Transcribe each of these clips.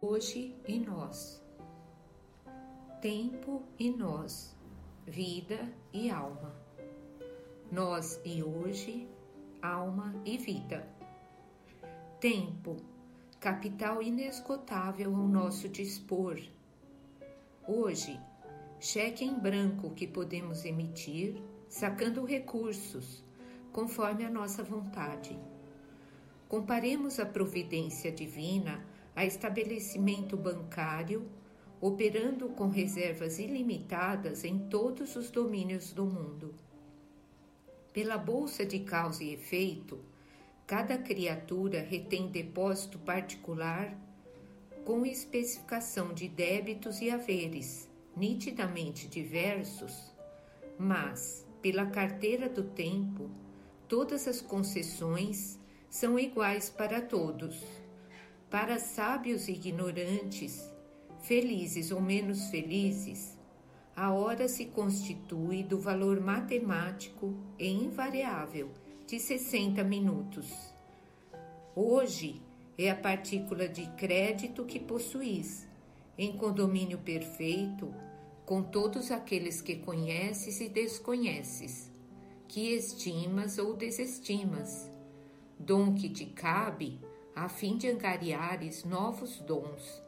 Hoje e nós, tempo e nós, vida e alma, nós e hoje, alma e vida. Tempo, capital inesgotável ao nosso dispor. Hoje, cheque em branco que podemos emitir, sacando recursos, conforme a nossa vontade. Comparemos a providência divina a estabelecimento bancário operando com reservas ilimitadas em todos os domínios do mundo. Pela bolsa de causa e efeito, cada criatura retém depósito particular com especificação de débitos e haveres, nitidamente diversos, mas, pela carteira do tempo, todas as concessões são iguais para todos. Para sábios e ignorantes, felizes ou menos felizes, a hora se constitui do valor matemático e invariável de 60 minutos. Hoje é a partícula de crédito que possuis, em condomínio perfeito, com todos aqueles que conheces e desconheces, que estimas ou desestimas, dom que te cabe a fim de angariares novos dons.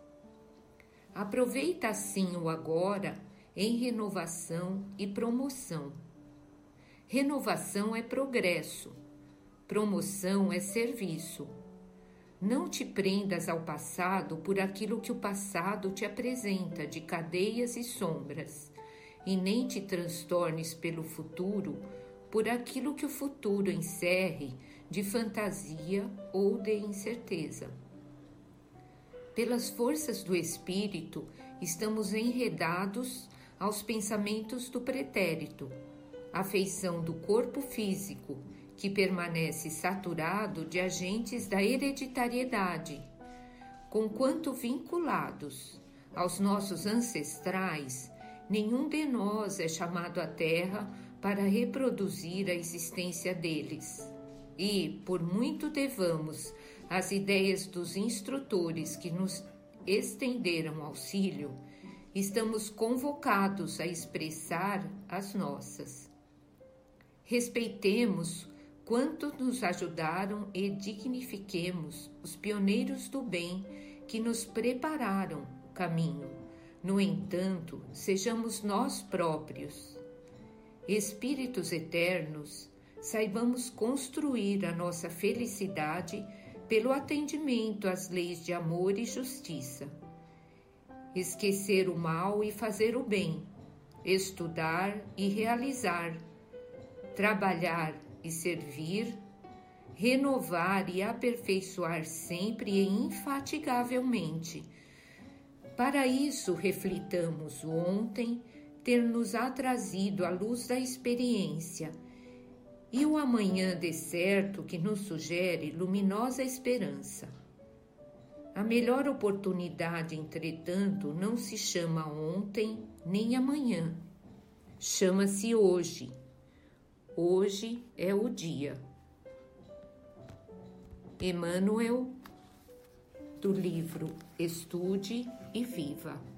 Aproveita assim o agora em renovação e promoção. Renovação é progresso, promoção é serviço. Não te prendas ao passado por aquilo que o passado te apresenta de cadeias e sombras, e nem te transtornes pelo futuro por aquilo que o futuro encerre de fantasia ou de incerteza. Pelas forças do espírito, estamos enredados aos pensamentos do pretérito, a feição do corpo físico, que permanece saturado de agentes da hereditariedade, conquanto vinculados aos nossos ancestrais, nenhum de nós é chamado à Terra para reproduzir a existência deles. E, por muito devamos as ideias dos instrutores que nos estenderam auxílio, estamos convocados a expressar as nossas. Respeitemos quanto nos ajudaram e dignifiquemos os pioneiros do bem que nos prepararam o caminho. No entanto, sejamos nós próprios espíritos eternos, saibamos construir a nossa felicidade pelo atendimento às leis de amor e justiça. Esquecer o mal e fazer o bem, estudar e realizar, trabalhar e servir, renovar e aperfeiçoar sempre e infatigavelmente. Para isso, reflitamos o ontem ter nos atrazido a luz da experiência e o amanhã de certo que nos sugere luminosa esperança. A melhor oportunidade, entretanto, não se chama ontem nem amanhã, chama-se hoje. Hoje é o dia. Emmanuel, do livro Estude e Viva.